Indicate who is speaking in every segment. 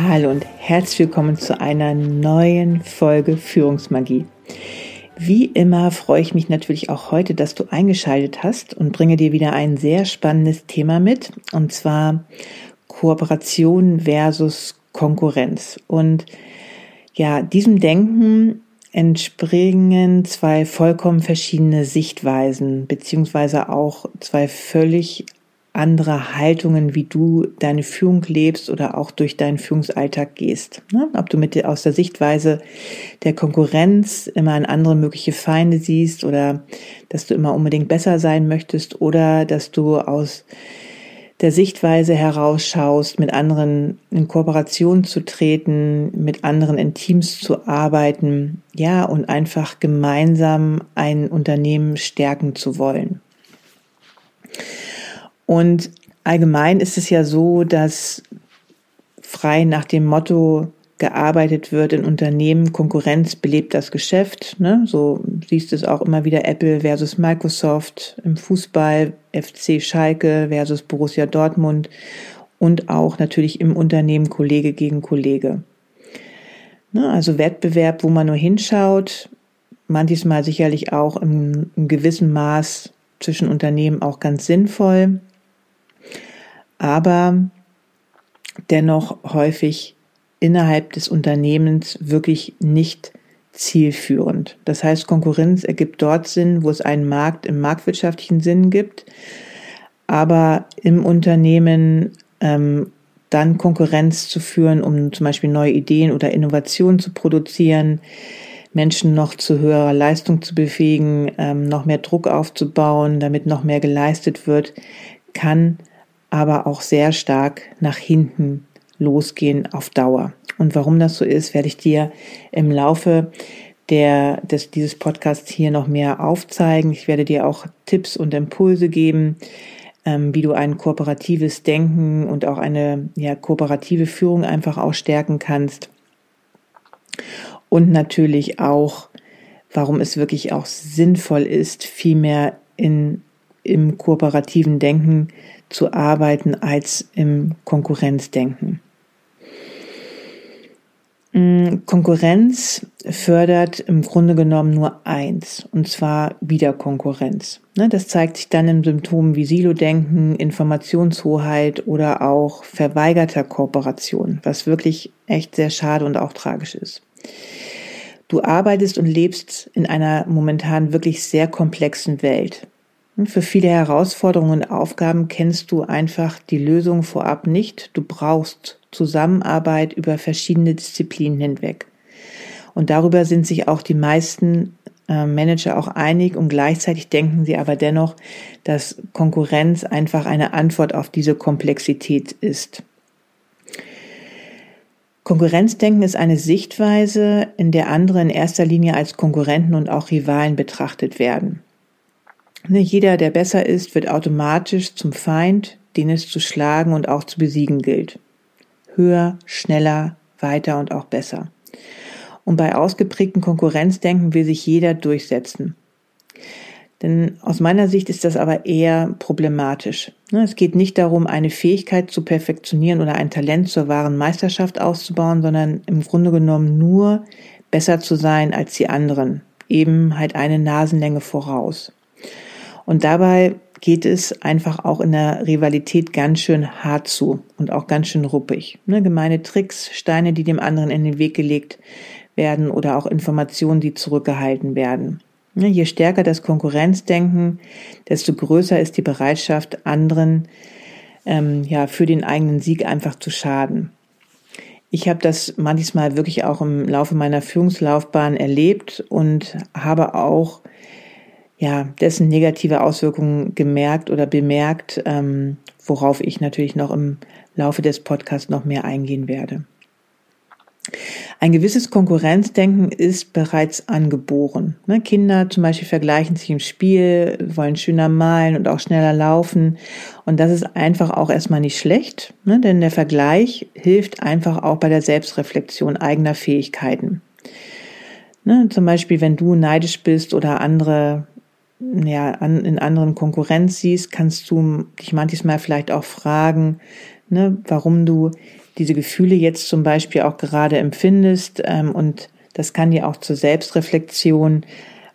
Speaker 1: Hallo und herzlich willkommen zu einer neuen Folge Führungsmagie. Wie immer freue ich mich natürlich auch heute, dass du eingeschaltet hast und bringe dir wieder ein sehr spannendes Thema mit, und zwar Kooperation versus Konkurrenz. Und ja, diesem Denken entspringen zwei vollkommen verschiedene Sichtweisen, beziehungsweise auch zwei völlig andere Haltungen, wie du deine Führung lebst oder auch durch deinen Führungsalltag gehst. Ne? Ob du mit aus der Sichtweise der Konkurrenz immer an andere mögliche Feinde siehst oder dass du immer unbedingt besser sein möchtest oder dass du aus der Sichtweise herausschaust, mit anderen in Kooperation zu treten, mit anderen in Teams zu arbeiten, ja, und einfach gemeinsam ein Unternehmen stärken zu wollen. Und allgemein ist es ja so, dass frei nach dem Motto gearbeitet wird in Unternehmen, Konkurrenz belebt das Geschäft. Ne? So siehst du es auch immer wieder Apple versus Microsoft im Fußball, FC Schalke versus Borussia Dortmund und auch natürlich im Unternehmen Kollege gegen Kollege. Ne? Also Wettbewerb, wo man nur hinschaut, manches Mal sicherlich auch im, im gewissen Maß zwischen Unternehmen auch ganz sinnvoll, aber dennoch häufig innerhalb des Unternehmens wirklich nicht zielführend. Das heißt, Konkurrenz ergibt dort Sinn, wo es einen Markt im marktwirtschaftlichen Sinn gibt, aber im Unternehmen ähm, dann Konkurrenz zu führen, um zum Beispiel neue Ideen oder Innovationen zu produzieren, Menschen noch zu höherer Leistung zu befähigen, ähm, noch mehr Druck aufzubauen, damit noch mehr geleistet wird, kann aber auch sehr stark nach hinten losgehen auf Dauer. Und warum das so ist, werde ich dir im Laufe der, des, dieses Podcasts hier noch mehr aufzeigen. Ich werde dir auch Tipps und Impulse geben, ähm, wie du ein kooperatives Denken und auch eine ja, kooperative Führung einfach auch stärken kannst. Und natürlich auch, warum es wirklich auch sinnvoll ist, viel mehr in, im kooperativen Denken zu arbeiten als im Konkurrenzdenken. Mm, Konkurrenz fördert im Grunde genommen nur eins, und zwar Wiederkonkurrenz. Ne, das zeigt sich dann in Symptomen wie Silo-Denken, Informationshoheit oder auch verweigerter Kooperation, was wirklich echt sehr schade und auch tragisch ist. Du arbeitest und lebst in einer momentan wirklich sehr komplexen Welt. Für viele Herausforderungen und Aufgaben kennst du einfach die Lösung vorab nicht. Du brauchst Zusammenarbeit über verschiedene Disziplinen hinweg. Und darüber sind sich auch die meisten äh, Manager auch einig und gleichzeitig denken sie aber dennoch, dass Konkurrenz einfach eine Antwort auf diese Komplexität ist. Konkurrenzdenken ist eine Sichtweise, in der andere in erster Linie als Konkurrenten und auch Rivalen betrachtet werden. Ne, jeder, der besser ist, wird automatisch zum Feind, den es zu schlagen und auch zu besiegen gilt. Höher, schneller, weiter und auch besser. Und bei ausgeprägten Konkurrenzdenken will sich jeder durchsetzen. Denn aus meiner Sicht ist das aber eher problematisch. Ne, es geht nicht darum, eine Fähigkeit zu perfektionieren oder ein Talent zur wahren Meisterschaft auszubauen, sondern im Grunde genommen nur besser zu sein als die anderen. Eben halt eine Nasenlänge voraus. Und dabei geht es einfach auch in der Rivalität ganz schön hart zu und auch ganz schön ruppig. Ne, gemeine Tricks, Steine, die dem anderen in den Weg gelegt werden oder auch Informationen, die zurückgehalten werden. Je stärker das Konkurrenzdenken, desto größer ist die Bereitschaft, anderen ähm, ja für den eigenen Sieg einfach zu schaden. Ich habe das manchmal wirklich auch im Laufe meiner Führungslaufbahn erlebt und habe auch ja dessen negative Auswirkungen gemerkt oder bemerkt, ähm, worauf ich natürlich noch im Laufe des Podcasts noch mehr eingehen werde. Ein gewisses Konkurrenzdenken ist bereits angeboren. Ne, Kinder zum Beispiel vergleichen sich im Spiel, wollen schöner malen und auch schneller laufen. Und das ist einfach auch erstmal nicht schlecht, ne, denn der Vergleich hilft einfach auch bei der Selbstreflexion eigener Fähigkeiten. Ne, zum Beispiel, wenn du neidisch bist oder andere ja, in anderen Konkurrenz siehst, kannst du dich manchmal vielleicht auch fragen, warum du diese Gefühle jetzt zum Beispiel auch gerade empfindest. Ähm, und das kann dir auch zur Selbstreflexion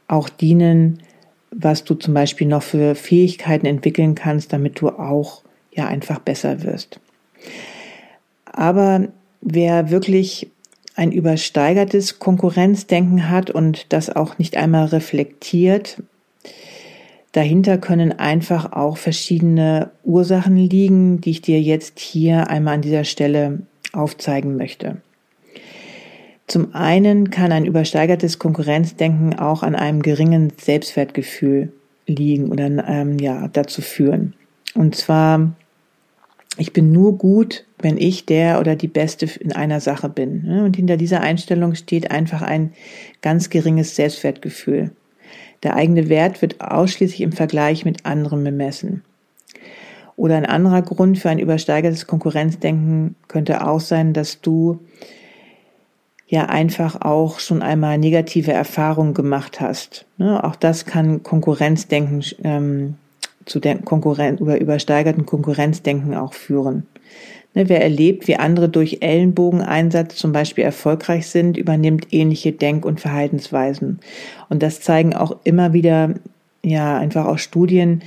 Speaker 1: auch dienen, was du zum Beispiel noch für Fähigkeiten entwickeln kannst, damit du auch ja einfach besser wirst. Aber wer wirklich ein übersteigertes Konkurrenzdenken hat und das auch nicht einmal reflektiert, Dahinter können einfach auch verschiedene Ursachen liegen, die ich dir jetzt hier einmal an dieser Stelle aufzeigen möchte. Zum einen kann ein übersteigertes Konkurrenzdenken auch an einem geringen Selbstwertgefühl liegen oder ähm, ja dazu führen. Und zwar, ich bin nur gut, wenn ich der oder die Beste in einer Sache bin. Und hinter dieser Einstellung steht einfach ein ganz geringes Selbstwertgefühl. Der eigene Wert wird ausschließlich im Vergleich mit anderen bemessen. Oder ein anderer Grund für ein übersteigertes Konkurrenzdenken könnte auch sein, dass du ja einfach auch schon einmal negative Erfahrungen gemacht hast. Ne? Auch das kann Konkurrenzdenken ähm, zu Konkurren über übersteigerten Konkurrenzdenken auch führen. Ne, wer erlebt, wie andere durch Ellenbogeneinsatz zum Beispiel erfolgreich sind, übernimmt ähnliche Denk- und Verhaltensweisen. Und das zeigen auch immer wieder, ja, einfach auch Studien,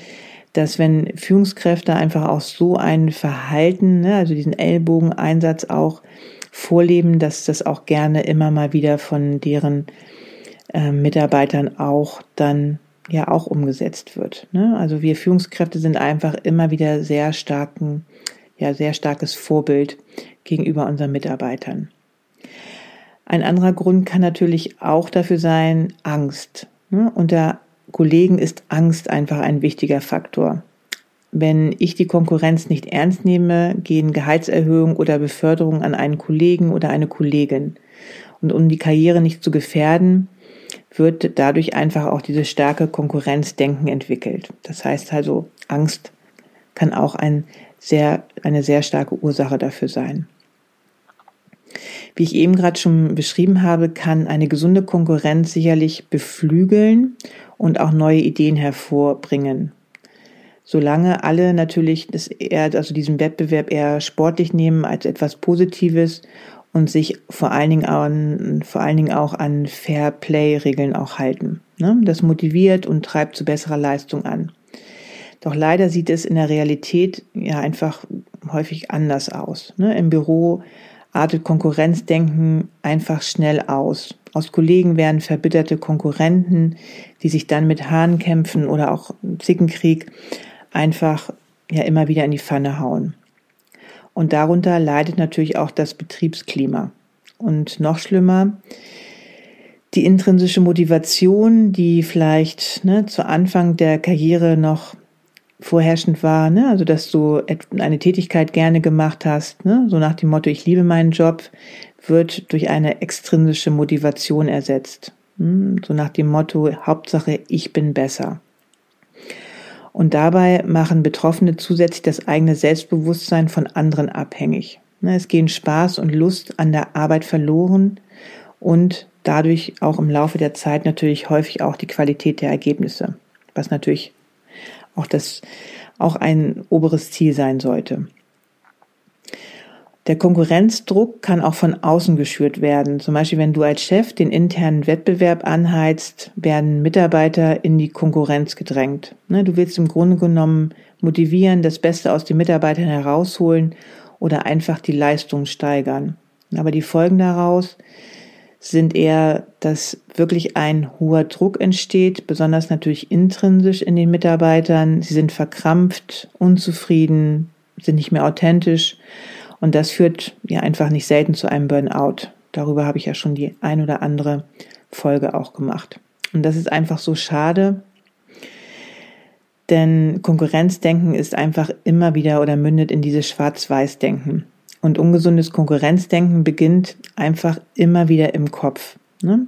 Speaker 1: dass wenn Führungskräfte einfach auch so ein Verhalten, ne, also diesen Ellbogeneinsatz auch vorleben, dass das auch gerne immer mal wieder von deren äh, Mitarbeitern auch dann ja auch umgesetzt wird. Ne? Also wir Führungskräfte sind einfach immer wieder sehr starken ja sehr starkes Vorbild gegenüber unseren Mitarbeitern. Ein anderer Grund kann natürlich auch dafür sein, Angst. Ne? Unter Kollegen ist Angst einfach ein wichtiger Faktor. Wenn ich die Konkurrenz nicht ernst nehme, gehen Gehaltserhöhung oder Beförderung an einen Kollegen oder eine Kollegin. Und um die Karriere nicht zu gefährden, wird dadurch einfach auch dieses starke Konkurrenzdenken entwickelt. Das heißt also, Angst kann auch ein sehr, eine sehr starke Ursache dafür sein. Wie ich eben gerade schon beschrieben habe, kann eine gesunde Konkurrenz sicherlich beflügeln und auch neue Ideen hervorbringen. Solange alle natürlich das eher, also diesen Wettbewerb eher sportlich nehmen als etwas Positives und sich vor allen Dingen an, vor allen Dingen auch an Fair Play Regeln auch halten. Ne? Das motiviert und treibt zu besserer Leistung an. Doch leider sieht es in der Realität ja einfach häufig anders aus. Ne? Im Büro artet Konkurrenzdenken einfach schnell aus. Aus Kollegen werden verbitterte Konkurrenten, die sich dann mit Hahn kämpfen oder auch Zickenkrieg einfach ja immer wieder in die Pfanne hauen. Und darunter leidet natürlich auch das Betriebsklima. Und noch schlimmer, die intrinsische Motivation, die vielleicht ne, zu Anfang der Karriere noch vorherrschend war, ne? also dass du eine Tätigkeit gerne gemacht hast, ne? so nach dem Motto, ich liebe meinen Job, wird durch eine extrinsische Motivation ersetzt. Hm? So nach dem Motto, Hauptsache, ich bin besser. Und dabei machen Betroffene zusätzlich das eigene Selbstbewusstsein von anderen abhängig. Ne? Es gehen Spaß und Lust an der Arbeit verloren und dadurch auch im Laufe der Zeit natürlich häufig auch die Qualität der Ergebnisse, was natürlich auch das auch ein oberes Ziel sein sollte. Der Konkurrenzdruck kann auch von außen geschürt werden. Zum Beispiel, wenn du als Chef den internen Wettbewerb anheizt, werden Mitarbeiter in die Konkurrenz gedrängt. Ne, du willst im Grunde genommen motivieren, das Beste aus den Mitarbeitern herausholen oder einfach die Leistung steigern. Aber die Folgen daraus sind eher, dass wirklich ein hoher Druck entsteht, besonders natürlich intrinsisch in den Mitarbeitern. Sie sind verkrampft, unzufrieden, sind nicht mehr authentisch und das führt ja einfach nicht selten zu einem Burnout. Darüber habe ich ja schon die ein oder andere Folge auch gemacht. Und das ist einfach so schade, denn Konkurrenzdenken ist einfach immer wieder oder mündet in dieses Schwarz-Weiß-Denken. Und ungesundes Konkurrenzdenken beginnt einfach immer wieder im Kopf. Ne?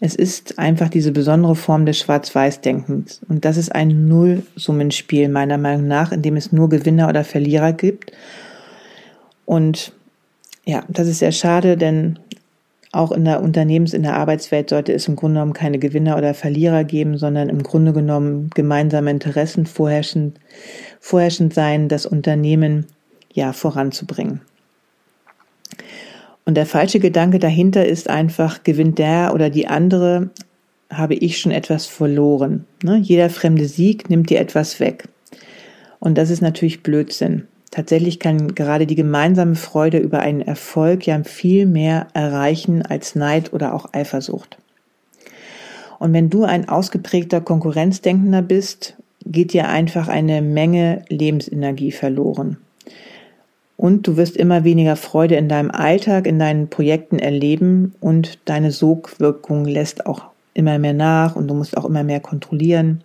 Speaker 1: Es ist einfach diese besondere Form des Schwarz-Weiß-Denkens. Und das ist ein Nullsummenspiel meiner Meinung nach, in dem es nur Gewinner oder Verlierer gibt. Und ja, das ist sehr schade, denn auch in der Unternehmens-, in der Arbeitswelt sollte es im Grunde genommen keine Gewinner oder Verlierer geben, sondern im Grunde genommen gemeinsame Interessen vorherrschend, vorherrschend sein, das Unternehmen ja voranzubringen. Und der falsche Gedanke dahinter ist einfach, gewinnt der oder die andere, habe ich schon etwas verloren. Ne? Jeder fremde Sieg nimmt dir etwas weg. Und das ist natürlich Blödsinn. Tatsächlich kann gerade die gemeinsame Freude über einen Erfolg ja viel mehr erreichen als Neid oder auch Eifersucht. Und wenn du ein ausgeprägter Konkurrenzdenkender bist, geht dir einfach eine Menge Lebensenergie verloren. Und du wirst immer weniger Freude in deinem Alltag, in deinen Projekten erleben und deine Sogwirkung lässt auch immer mehr nach und du musst auch immer mehr kontrollieren.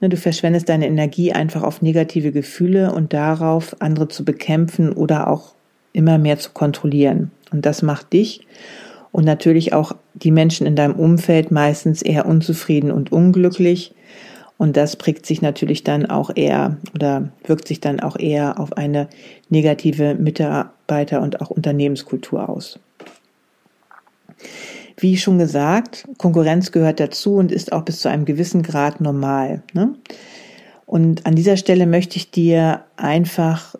Speaker 1: Ne, du verschwendest deine Energie einfach auf negative Gefühle und darauf, andere zu bekämpfen oder auch immer mehr zu kontrollieren. Und das macht dich und natürlich auch die Menschen in deinem Umfeld meistens eher unzufrieden und unglücklich. Und das prägt sich natürlich dann auch eher oder wirkt sich dann auch eher auf eine negative Mitarbeiter- und auch Unternehmenskultur aus. Wie schon gesagt, Konkurrenz gehört dazu und ist auch bis zu einem gewissen Grad normal. Ne? Und an dieser Stelle möchte ich dir einfach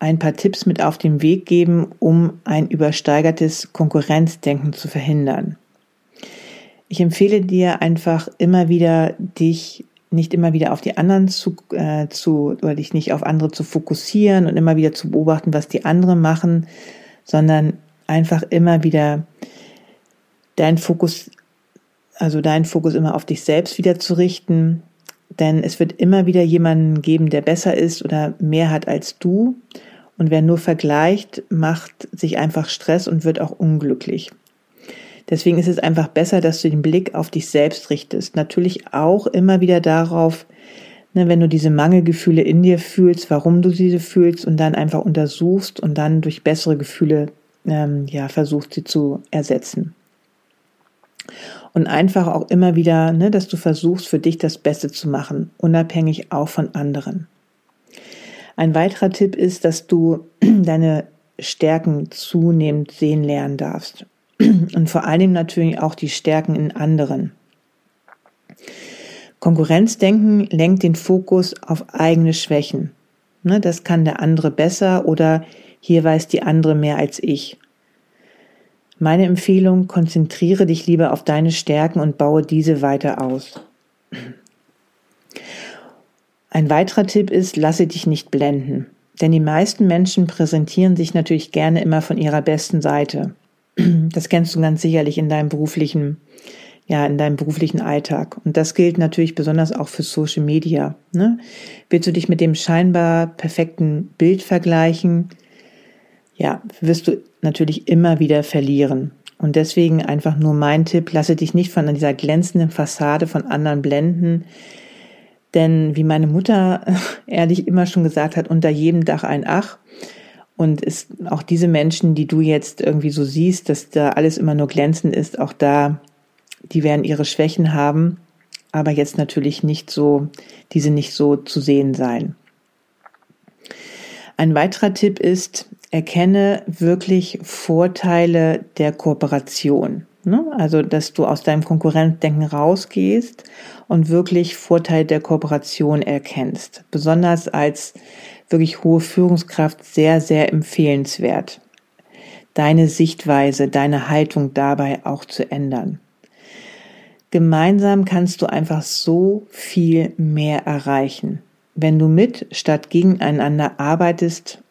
Speaker 1: ein paar Tipps mit auf den Weg geben, um ein übersteigertes Konkurrenzdenken zu verhindern. Ich empfehle dir einfach immer wieder, dich nicht immer wieder auf die anderen zu, äh, zu oder dich nicht auf andere zu fokussieren und immer wieder zu beobachten, was die anderen machen, sondern einfach immer wieder dein Fokus, also deinen Fokus immer auf dich selbst wieder zu richten, denn es wird immer wieder jemanden geben, der besser ist oder mehr hat als du. Und wer nur vergleicht, macht sich einfach Stress und wird auch unglücklich. Deswegen ist es einfach besser, dass du den Blick auf dich selbst richtest. Natürlich auch immer wieder darauf, ne, wenn du diese Mangelgefühle in dir fühlst, warum du diese fühlst und dann einfach untersuchst und dann durch bessere Gefühle ähm, ja versuchst, sie zu ersetzen. Und einfach auch immer wieder, ne, dass du versuchst, für dich das Beste zu machen, unabhängig auch von anderen. Ein weiterer Tipp ist, dass du deine Stärken zunehmend sehen lernen darfst. Und vor allem natürlich auch die Stärken in anderen. Konkurrenzdenken lenkt den Fokus auf eigene Schwächen. Ne, das kann der andere besser oder hier weiß die andere mehr als ich. Meine Empfehlung, konzentriere dich lieber auf deine Stärken und baue diese weiter aus. Ein weiterer Tipp ist, lasse dich nicht blenden. Denn die meisten Menschen präsentieren sich natürlich gerne immer von ihrer besten Seite. Das kennst du ganz sicherlich in deinem beruflichen, ja, in deinem beruflichen Alltag. Und das gilt natürlich besonders auch für Social Media. Ne? Willst du dich mit dem scheinbar perfekten Bild vergleichen? Ja, wirst du natürlich immer wieder verlieren. Und deswegen einfach nur mein Tipp, lasse dich nicht von dieser glänzenden Fassade von anderen blenden. Denn wie meine Mutter ehrlich immer schon gesagt hat, unter jedem Dach ein Ach. Und ist auch diese Menschen, die du jetzt irgendwie so siehst, dass da alles immer nur glänzend ist, auch da, die werden ihre Schwächen haben, aber jetzt natürlich nicht so, diese nicht so zu sehen sein. Ein weiterer Tipp ist, erkenne wirklich Vorteile der Kooperation. Ne? Also, dass du aus deinem Konkurrenzdenken rausgehst und wirklich Vorteile der Kooperation erkennst. Besonders als wirklich hohe Führungskraft sehr, sehr empfehlenswert. Deine Sichtweise, deine Haltung dabei auch zu ändern. Gemeinsam kannst du einfach so viel mehr erreichen. Wenn du mit statt gegeneinander arbeitest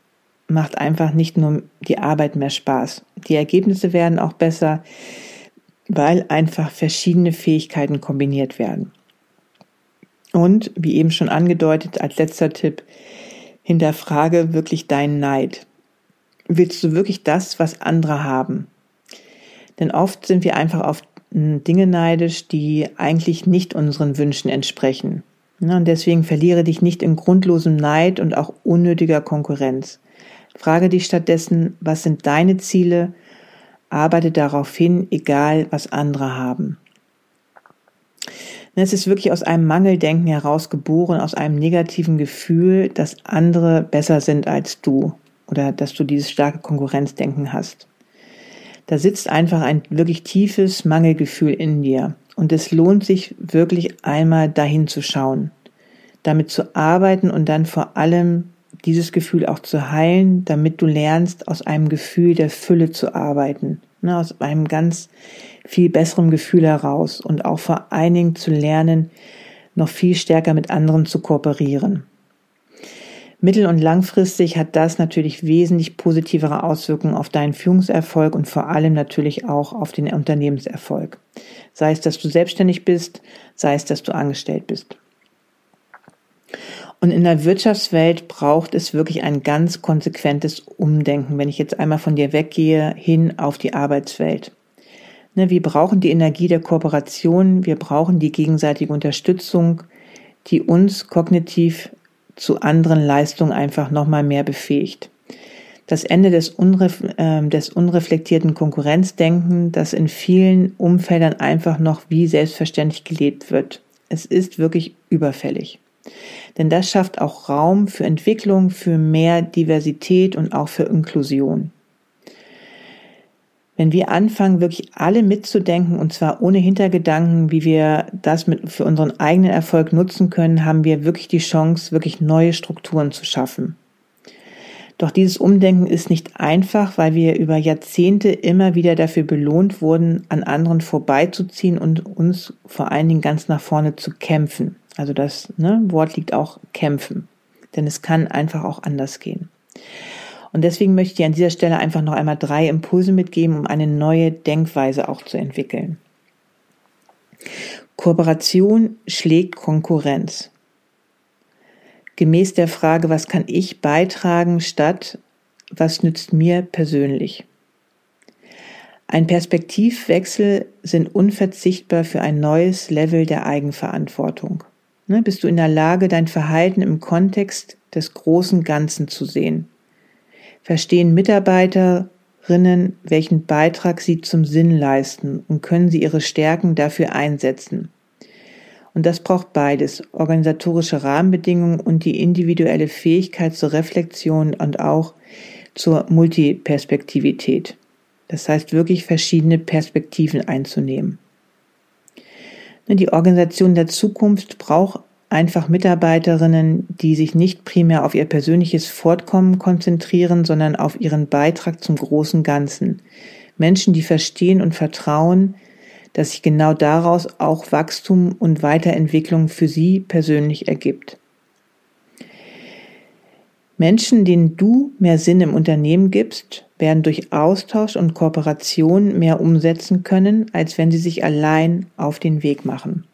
Speaker 1: macht einfach nicht nur die Arbeit mehr Spaß. Die Ergebnisse werden auch besser. weil einfach verschiedene Fähigkeiten kombiniert werden. Und, wie eben schon angedeutet, als letzter Tipp, hinterfrage wirklich deinen Neid. Willst du wirklich das, was andere haben? Denn oft sind wir einfach auf Dinge neidisch, die eigentlich nicht unseren Wünschen entsprechen. Und deswegen verliere dich nicht in grundlosem Neid und auch unnötiger Konkurrenz. Frage dich stattdessen, was sind deine Ziele? Arbeite darauf hin, egal was andere haben. Es ist wirklich aus einem Mangeldenken heraus geboren, aus einem negativen Gefühl, dass andere besser sind als du oder dass du dieses starke Konkurrenzdenken hast. Da sitzt einfach ein wirklich tiefes Mangelgefühl in dir und es lohnt sich wirklich einmal dahin zu schauen, damit zu arbeiten und dann vor allem dieses Gefühl auch zu heilen, damit du lernst, aus einem Gefühl der Fülle zu arbeiten, ne, aus einem ganz viel besseren Gefühl heraus und auch vor allen Dingen zu lernen, noch viel stärker mit anderen zu kooperieren. Mittel- und langfristig hat das natürlich wesentlich positivere Auswirkungen auf deinen Führungserfolg und vor allem natürlich auch auf den Unternehmenserfolg. Sei es, dass du selbstständig bist, sei es, dass du angestellt bist. Und in der Wirtschaftswelt braucht es wirklich ein ganz konsequentes Umdenken, wenn ich jetzt einmal von dir weggehe, hin auf die Arbeitswelt. Ne, wir brauchen die Energie der Kooperation, wir brauchen die gegenseitige Unterstützung, die uns kognitiv zu anderen Leistungen einfach nochmal mehr befähigt. Das Ende des, unref äh, des unreflektierten Konkurrenzdenken, das in vielen Umfeldern einfach noch wie selbstverständlich gelebt wird. Es ist wirklich überfällig. Denn das schafft auch Raum für Entwicklung, für mehr Diversität und auch für Inklusion. Wenn wir anfangen, wirklich alle mitzudenken, und zwar ohne Hintergedanken, wie wir das mit, für unseren eigenen Erfolg nutzen können, haben wir wirklich die Chance, wirklich neue Strukturen zu schaffen. Doch dieses Umdenken ist nicht einfach, weil wir über Jahrzehnte immer wieder dafür belohnt wurden, an anderen vorbeizuziehen und uns vor allen Dingen ganz nach vorne zu kämpfen. Also das ne, Wort liegt auch kämpfen. Denn es kann einfach auch anders gehen. Und deswegen möchte ich an dieser Stelle einfach noch einmal drei Impulse mitgeben, um eine neue Denkweise auch zu entwickeln. Kooperation schlägt Konkurrenz. Gemäß der Frage, was kann ich beitragen, statt was nützt mir persönlich. Ein Perspektivwechsel sind unverzichtbar für ein neues Level der Eigenverantwortung. Ne, bist du in der Lage, dein Verhalten im Kontext des großen Ganzen zu sehen? Verstehen Mitarbeiterinnen, welchen Beitrag sie zum Sinn leisten und können sie ihre Stärken dafür einsetzen? Und das braucht beides, organisatorische Rahmenbedingungen und die individuelle Fähigkeit zur Reflexion und auch zur Multiperspektivität. Das heißt wirklich verschiedene Perspektiven einzunehmen. Die Organisation der Zukunft braucht einfach Mitarbeiterinnen, die sich nicht primär auf ihr persönliches Fortkommen konzentrieren, sondern auf ihren Beitrag zum großen Ganzen. Menschen, die verstehen und vertrauen, dass sich genau daraus auch Wachstum und Weiterentwicklung für sie persönlich ergibt. Menschen, denen du mehr Sinn im Unternehmen gibst, werden durch Austausch und Kooperation mehr umsetzen können, als wenn sie sich allein auf den Weg machen.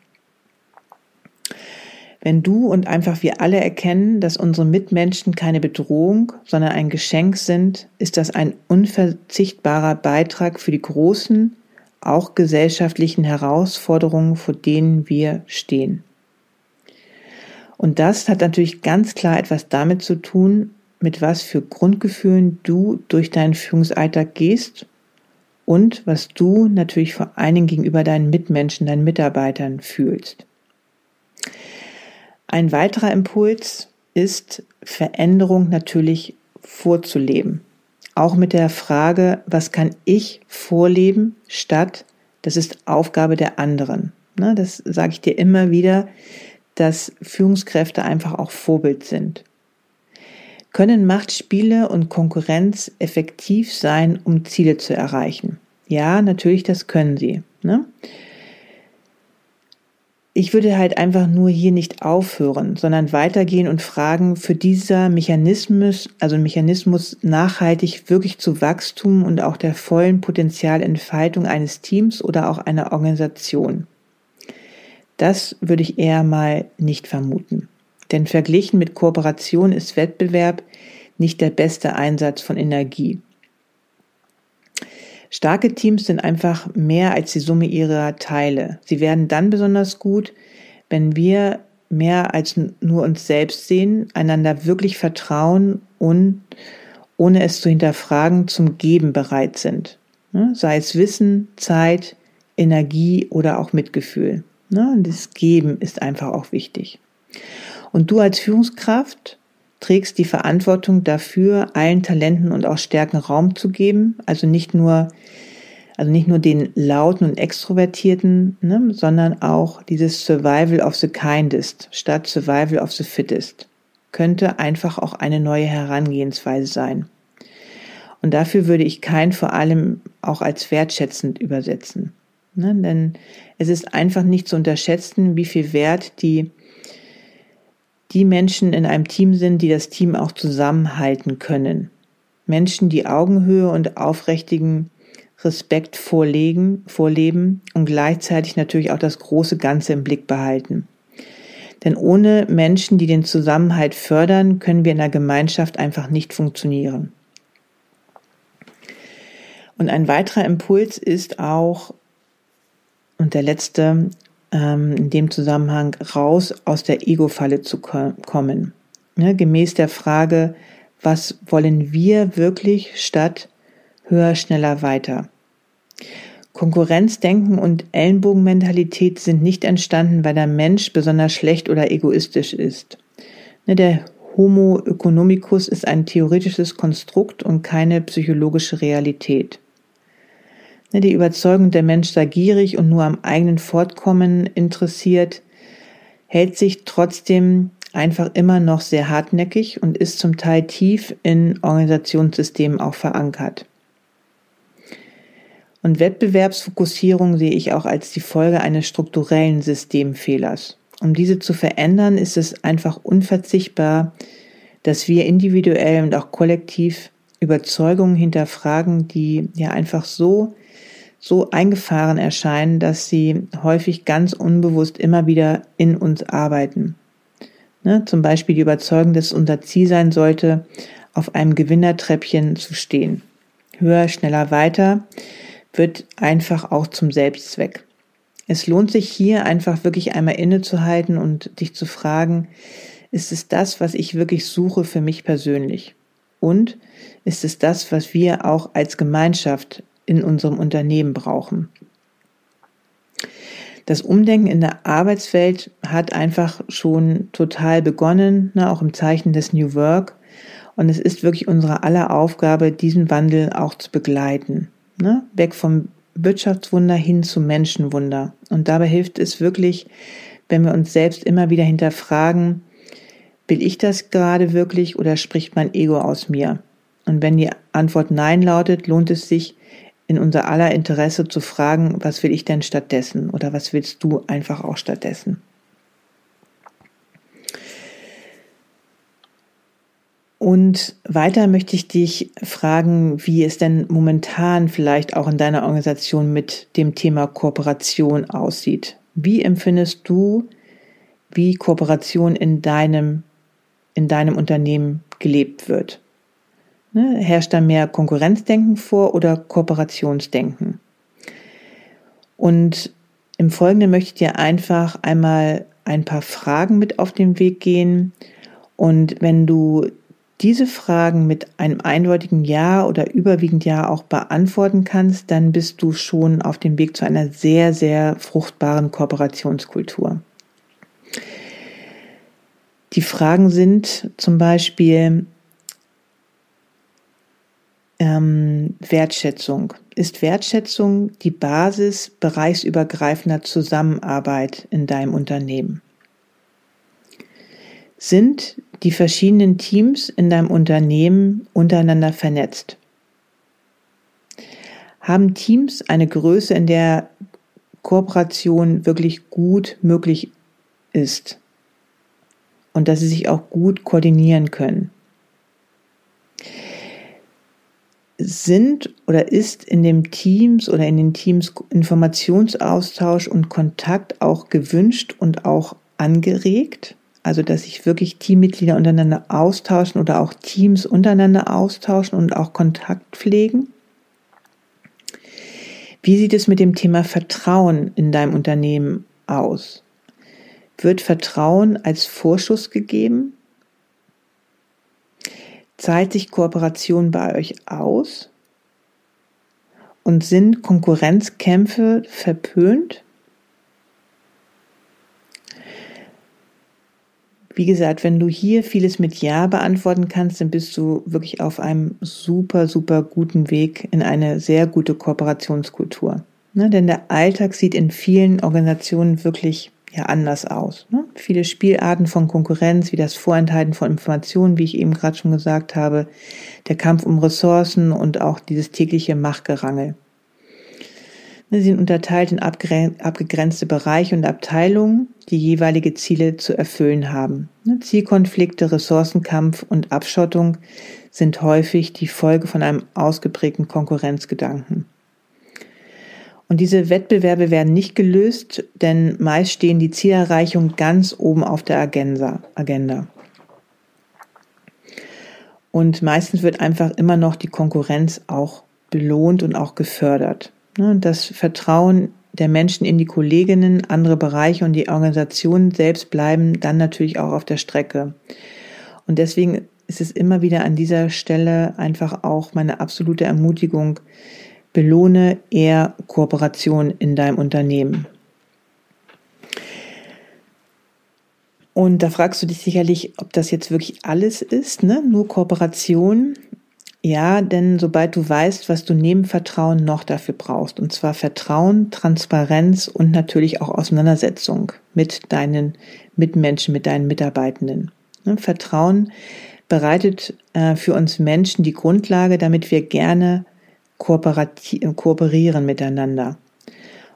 Speaker 1: Wenn du und einfach wir alle erkennen, dass unsere Mitmenschen keine Bedrohung, sondern ein Geschenk sind, ist das ein unverzichtbarer Beitrag für die großen, auch gesellschaftlichen Herausforderungen, vor denen wir stehen. Und das hat natürlich ganz klar etwas damit zu tun, mit was für Grundgefühlen du durch deinen Führungsalltag gehst und was du natürlich vor allen Dingen gegenüber deinen Mitmenschen, deinen Mitarbeitern fühlst. Ein weiterer Impuls ist, Veränderung natürlich vorzuleben. Auch mit der Frage, was kann ich vorleben, statt das ist Aufgabe der anderen. Ne, das sage ich dir immer wieder, dass Führungskräfte einfach auch Vorbild sind. Können Machtspiele und Konkurrenz effektiv sein, um Ziele zu erreichen? Ja, natürlich, das können sie. Ne? Ich würde halt einfach nur hier nicht aufhören, sondern weitergehen und fragen, für dieser Mechanismus, also Mechanismus nachhaltig wirklich zu Wachstum und auch der vollen Potenzialentfaltung eines Teams oder auch einer Organisation. Das würde ich eher mal nicht vermuten. Denn verglichen mit Kooperation ist Wettbewerb nicht der beste Einsatz von Energie. Starke Teams sind einfach mehr als die Summe ihrer Teile. Sie werden dann besonders gut, wenn wir mehr als nur uns selbst sehen, einander wirklich vertrauen und ohne es zu hinterfragen zum Geben bereit sind. Ne? Sei es Wissen, Zeit, Energie oder auch Mitgefühl. Ne? Das Geben ist einfach auch wichtig. Und du als Führungskraft trägst die Verantwortung dafür, allen Talenten und auch Stärken Raum zu geben, also nicht nur also nicht nur den lauten und extrovertierten, ne, sondern auch dieses Survival of the Kindest statt Survival of the Fittest könnte einfach auch eine neue Herangehensweise sein. Und dafür würde ich kein vor allem auch als wertschätzend übersetzen. Ne, denn es ist einfach nicht zu unterschätzen, wie viel Wert die die Menschen in einem Team sind, die das Team auch zusammenhalten können. Menschen, die Augenhöhe und aufrichtigen Respekt vorlegen, vorleben und gleichzeitig natürlich auch das große Ganze im Blick behalten. Denn ohne Menschen, die den Zusammenhalt fördern, können wir in der Gemeinschaft einfach nicht funktionieren. Und ein weiterer Impuls ist auch, und der letzte, in dem Zusammenhang raus aus der Ego-Falle zu kommen. Ne, gemäß der Frage, was wollen wir wirklich statt höher, schneller, weiter? Konkurrenzdenken und Ellenbogenmentalität sind nicht entstanden, weil der Mensch besonders schlecht oder egoistisch ist. Ne, der Homo economicus ist ein theoretisches Konstrukt und keine psychologische Realität. Ne, die Überzeugung, der Mensch sei gierig und nur am eigenen Fortkommen interessiert, hält sich trotzdem einfach immer noch sehr hartnäckig und ist zum Teil tief in Organisationssystemen auch verankert. Und Wettbewerbsfokussierung sehe ich auch als die Folge eines strukturellen Systemfehlers. Um diese zu verändern, ist es einfach unverzichtbar, dass wir individuell und auch kollektiv Überzeugungen hinterfragen, die ja einfach so so eingefahren erscheinen, dass sie häufig ganz unbewusst immer wieder in uns arbeiten. Ne, zum Beispiel die Überzeugung, dass unser Ziel sein sollte, auf einem Gewinnertreppchen zu stehen. Höher, schneller, weiter wird einfach auch zum Selbstzweck. Es lohnt sich hier einfach wirklich einmal innezuhalten und dich zu fragen, ist es das, was ich wirklich suche für mich persönlich? Und ist es das, was wir auch als Gemeinschaft in unserem Unternehmen brauchen. Das Umdenken in der Arbeitswelt hat einfach schon total begonnen, ne, auch im Zeichen des New Work. Und es ist wirklich unsere aller Aufgabe, diesen Wandel auch zu begleiten. Ne? Weg vom Wirtschaftswunder hin zum Menschenwunder. Und dabei hilft es wirklich, wenn wir uns selbst immer wieder hinterfragen, will ich das gerade wirklich oder spricht mein Ego aus mir? Und wenn die Antwort Nein lautet, lohnt es sich, in unser aller Interesse zu fragen, was will ich denn stattdessen oder was willst du einfach auch stattdessen? Und weiter möchte ich dich fragen, wie es denn momentan vielleicht auch in deiner Organisation mit dem Thema Kooperation aussieht. Wie empfindest du, wie Kooperation in deinem, in deinem Unternehmen gelebt wird? Ne? Herrscht da mehr Konkurrenzdenken vor oder Kooperationsdenken? Und im Folgenden möchte ich dir einfach einmal ein paar Fragen mit auf den Weg gehen. Und wenn du diese Fragen mit einem eindeutigen Ja oder überwiegend Ja auch beantworten kannst, dann bist du schon auf dem Weg zu einer sehr, sehr fruchtbaren Kooperationskultur. Die Fragen sind zum Beispiel, ähm, Wertschätzung. Ist Wertschätzung die Basis bereichsübergreifender Zusammenarbeit in deinem Unternehmen? Sind die verschiedenen Teams in deinem Unternehmen untereinander vernetzt? Haben Teams eine Größe, in der Kooperation wirklich gut möglich ist und dass sie sich auch gut koordinieren können. Sind oder ist in den Teams oder in den Teams Informationsaustausch und Kontakt auch gewünscht und auch angeregt? Also, dass sich wirklich Teammitglieder untereinander austauschen oder auch Teams untereinander austauschen und auch Kontakt pflegen? Wie sieht es mit dem Thema Vertrauen in deinem Unternehmen aus? Wird Vertrauen als Vorschuss gegeben? Zahlt sich Kooperation bei euch aus? Und sind Konkurrenzkämpfe verpönt? Wie gesagt, wenn du hier vieles mit Ja beantworten kannst, dann bist du wirklich auf einem super, super guten Weg in eine sehr gute Kooperationskultur. Ne, denn der Alltag sieht in vielen Organisationen wirklich ja anders aus. Ne? Viele Spielarten von Konkurrenz, wie das Vorenthalten von Informationen, wie ich eben gerade schon gesagt habe, der Kampf um Ressourcen und auch dieses tägliche Machtgerangel. Sie sind unterteilt in abgegrenzte Bereiche und Abteilungen, die jeweilige Ziele zu erfüllen haben. Ne, Zielkonflikte, Ressourcenkampf und Abschottung sind häufig die Folge von einem ausgeprägten Konkurrenzgedanken. Und diese Wettbewerbe werden nicht gelöst, denn meist stehen die Zielerreichung ganz oben auf der Agenda. Und meistens wird einfach immer noch die Konkurrenz auch belohnt und auch gefördert. Ne, das Vertrauen der Menschen in die Kolleginnen, andere Bereiche und die Organisation selbst bleiben dann natürlich auch auf der Strecke. Und deswegen ist es immer wieder an dieser Stelle einfach auch meine absolute Ermutigung, belohne eher Kooperation in deinem Unternehmen. Und da fragst du dich sicherlich, ob das jetzt wirklich alles ist, ne? Nur Kooperation. Ja, denn sobald du weißt, was du neben Vertrauen noch dafür brauchst, und zwar Vertrauen, Transparenz und natürlich auch Auseinandersetzung mit deinen Mitmenschen, mit deinen Mitarbeitenden. Ne, Vertrauen bereitet äh, für uns Menschen die Grundlage, damit wir gerne kooperieren miteinander.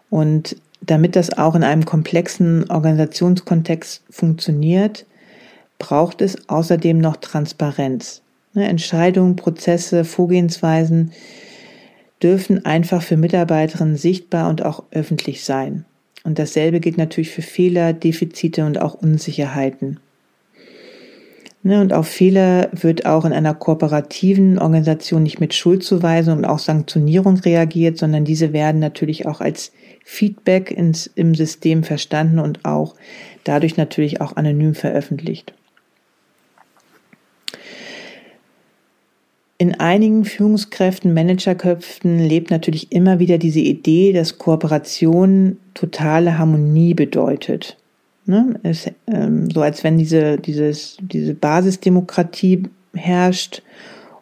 Speaker 1: Und damit das auch in einem komplexen Organisationskontext funktioniert, braucht es außerdem noch Transparenz. Ne, Entscheidungen, Prozesse, Vorgehensweisen dürfen einfach für Mitarbeiterinnen sichtbar und auch öffentlich sein. Und dasselbe gilt natürlich für Fehler, Defizite und auch Unsicherheiten. Ne, und auf Fehler wird auch in einer kooperativen Organisation nicht mit Schuldzuweisung und auch Sanktionierung reagiert, sondern diese werden natürlich auch als Feedback ins, im System verstanden und auch dadurch natürlich auch anonym veröffentlicht. In einigen Führungskräften, Managerköpfen lebt natürlich immer wieder diese Idee, dass Kooperation totale Harmonie bedeutet. Ne? Es, ähm, so als wenn diese, dieses, diese Basisdemokratie herrscht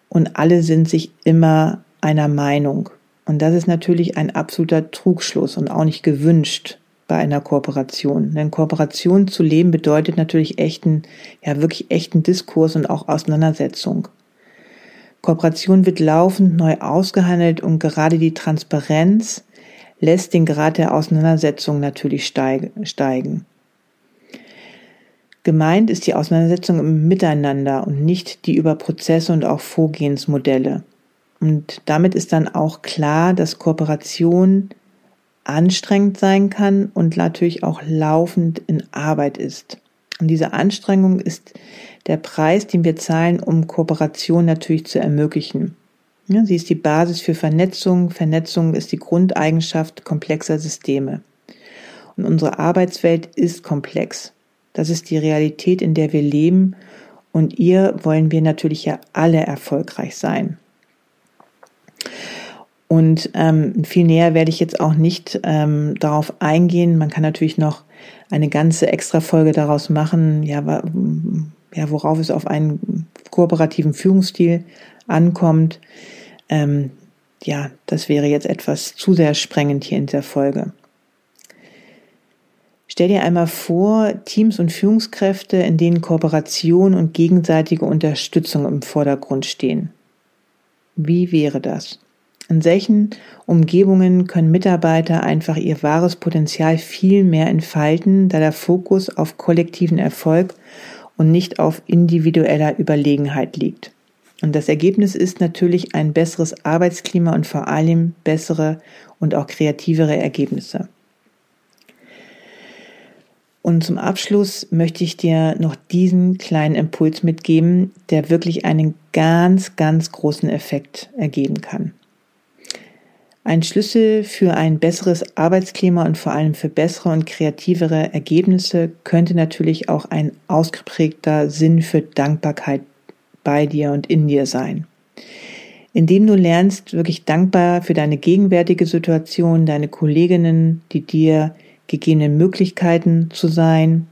Speaker 1: und alle sind sich immer einer Meinung. Und das ist natürlich ein absoluter Trugschluss und auch nicht gewünscht bei einer Kooperation. Denn Kooperation zu leben bedeutet natürlich echten, ja wirklich echten Diskurs und auch Auseinandersetzung. Kooperation wird laufend neu ausgehandelt und gerade die Transparenz lässt den Grad der Auseinandersetzung natürlich steigen. Gemeint ist die Auseinandersetzung im Miteinander und nicht die über Prozesse und auch Vorgehensmodelle. Und damit ist dann auch klar, dass Kooperation anstrengend sein kann und natürlich auch laufend in Arbeit ist. Und diese Anstrengung ist der Preis, den wir zahlen, um Kooperation natürlich zu ermöglichen. Sie ist die Basis für Vernetzung. Vernetzung ist die Grundeigenschaft komplexer Systeme. Und unsere Arbeitswelt ist komplex. Das ist die Realität, in der wir leben. Und ihr wollen wir natürlich ja alle erfolgreich sein. Und ähm, viel näher werde ich jetzt auch nicht ähm, darauf eingehen. Man kann natürlich noch eine ganze extra Folge daraus machen, ja, ja, worauf es auf einen kooperativen Führungsstil ankommt. Ähm, ja, das wäre jetzt etwas zu sehr sprengend hier in der Folge. Stell dir einmal vor, Teams und Führungskräfte, in denen Kooperation und gegenseitige Unterstützung im Vordergrund stehen. Wie wäre das? In solchen Umgebungen können Mitarbeiter einfach ihr wahres Potenzial viel mehr entfalten, da der Fokus auf kollektiven Erfolg und nicht auf individueller Überlegenheit liegt. Und das Ergebnis ist natürlich ein besseres Arbeitsklima und vor allem bessere und auch kreativere Ergebnisse. Und zum Abschluss möchte ich dir noch diesen kleinen Impuls mitgeben, der wirklich einen ganz, ganz großen Effekt ergeben kann. Ein Schlüssel für ein besseres Arbeitsklima und vor allem für bessere und kreativere Ergebnisse könnte natürlich auch ein ausgeprägter Sinn für Dankbarkeit bei dir und in dir sein. Indem du lernst, wirklich dankbar für deine gegenwärtige Situation, deine Kolleginnen, die dir gegebenen Möglichkeiten zu sein,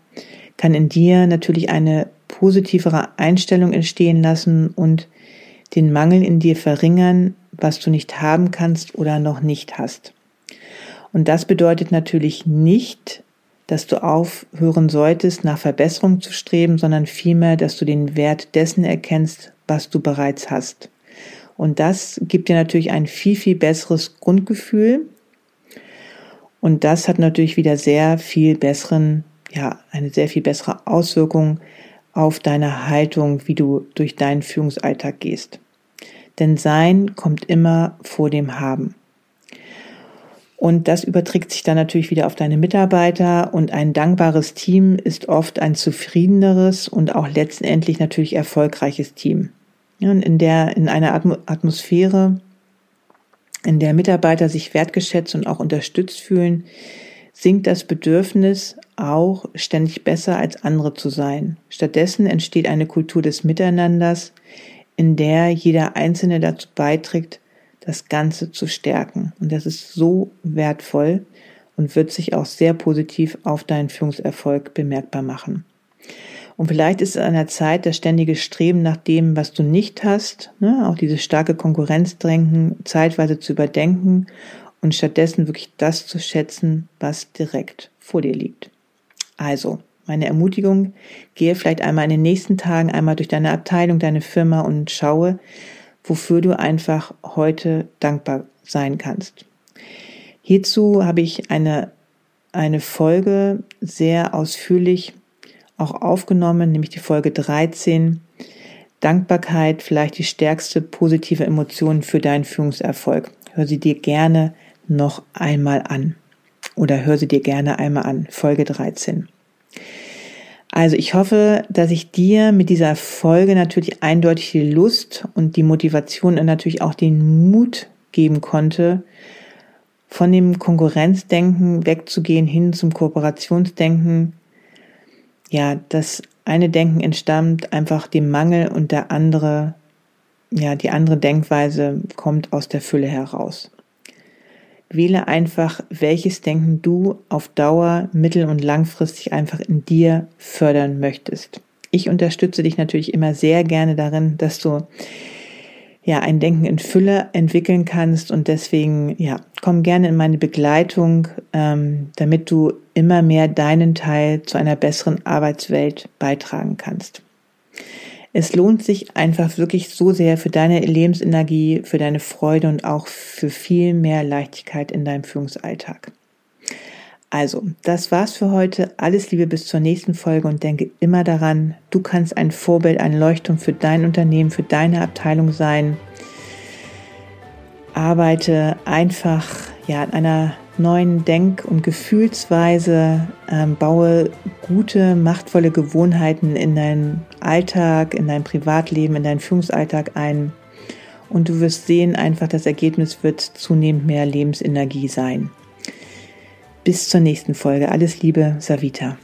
Speaker 1: kann in dir natürlich eine positivere Einstellung entstehen lassen und den Mangel in dir verringern, was du nicht haben kannst oder noch nicht hast. Und das bedeutet natürlich nicht, dass du aufhören solltest, nach Verbesserung zu streben, sondern vielmehr, dass du den Wert dessen erkennst, was du bereits hast. Und das gibt dir natürlich ein viel, viel besseres Grundgefühl. Und das hat natürlich wieder sehr viel besseren, ja, eine sehr viel bessere Auswirkung auf deine Haltung, wie du durch deinen Führungsalltag gehst. Denn Sein kommt immer vor dem Haben. Und das überträgt sich dann natürlich wieder auf deine Mitarbeiter und ein dankbares Team ist oft ein zufriedeneres und auch letztendlich natürlich erfolgreiches Team. Und in der, in einer Atmosphäre, in der Mitarbeiter sich wertgeschätzt und auch unterstützt fühlen, sinkt das Bedürfnis auch ständig besser als andere zu sein. Stattdessen entsteht eine Kultur des Miteinanders, in der jeder Einzelne dazu beiträgt, das Ganze zu stärken. Und das ist so wertvoll und wird sich auch sehr positiv auf deinen Führungserfolg bemerkbar machen. Und vielleicht ist es an der Zeit, das ständige Streben nach dem, was du nicht hast, ne, auch dieses starke Konkurrenzdrängen zeitweise zu überdenken und stattdessen wirklich das zu schätzen, was direkt vor dir liegt. Also, meine Ermutigung, gehe vielleicht einmal in den nächsten Tagen einmal durch deine Abteilung, deine Firma und schaue, wofür du einfach heute dankbar sein kannst. Hierzu habe ich eine, eine Folge sehr ausführlich auch aufgenommen, nämlich die Folge 13. Dankbarkeit, vielleicht die stärkste positive Emotion für deinen Führungserfolg. Hör sie dir gerne noch einmal an. Oder hör sie dir gerne einmal an. Folge 13. Also ich hoffe, dass ich dir mit dieser Folge natürlich eindeutig die Lust und die Motivation und natürlich auch den Mut geben konnte, von dem Konkurrenzdenken wegzugehen hin zum Kooperationsdenken. Ja, das eine Denken entstammt einfach dem Mangel und der andere, ja, die andere Denkweise kommt aus der Fülle heraus. Wähle einfach, welches Denken du auf Dauer, mittel- und langfristig einfach in dir fördern möchtest. Ich unterstütze dich natürlich immer sehr gerne darin, dass du ja ein Denken in Fülle entwickeln kannst und deswegen ja komm gerne in meine Begleitung, ähm, damit du immer mehr deinen Teil zu einer besseren Arbeitswelt beitragen kannst. Es lohnt sich einfach wirklich so sehr für deine Lebensenergie, für deine Freude und auch für viel mehr Leichtigkeit in deinem Führungsalltag. Also, das war's für heute. Alles Liebe bis zur nächsten Folge und denke immer daran, du kannst ein Vorbild, ein Leuchtturm für dein Unternehmen, für deine Abteilung sein. Arbeite einfach ja an einer neuen Denk- und Gefühlsweise, ähm, baue gute, machtvolle Gewohnheiten in deinen Alltag, in dein Privatleben, in deinen Führungsalltag ein. Und du wirst sehen, einfach das Ergebnis wird zunehmend mehr Lebensenergie sein. Bis zur nächsten Folge. Alles Liebe, Savita.